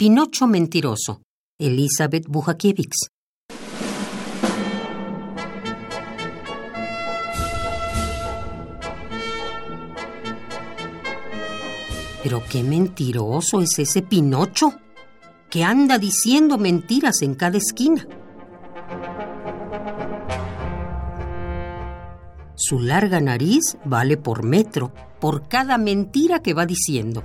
Pinocho mentiroso, Elizabeth Bujakiewicz. Pero qué mentiroso es ese Pinocho, que anda diciendo mentiras en cada esquina. Su larga nariz vale por metro, por cada mentira que va diciendo.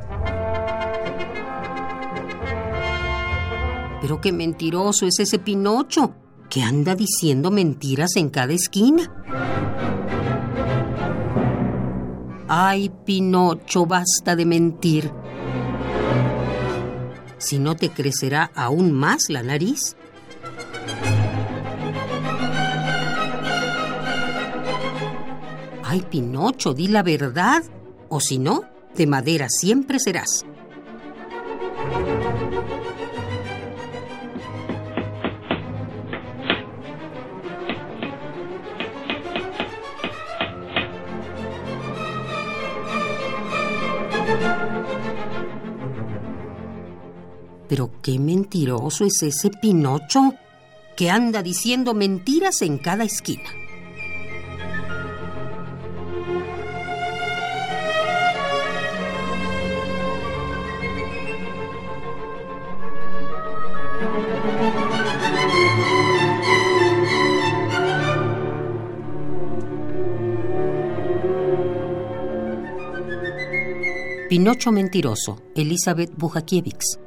Pero qué mentiroso es ese Pinocho, que anda diciendo mentiras en cada esquina. Ay, Pinocho, basta de mentir. Si no te crecerá aún más la nariz. Ay, Pinocho, di la verdad, o si no, de madera siempre serás. Pero qué mentiroso es ese Pinocho que anda diciendo mentiras en cada esquina. Pinocho Mentiroso, Elizabeth Bujakiewicz.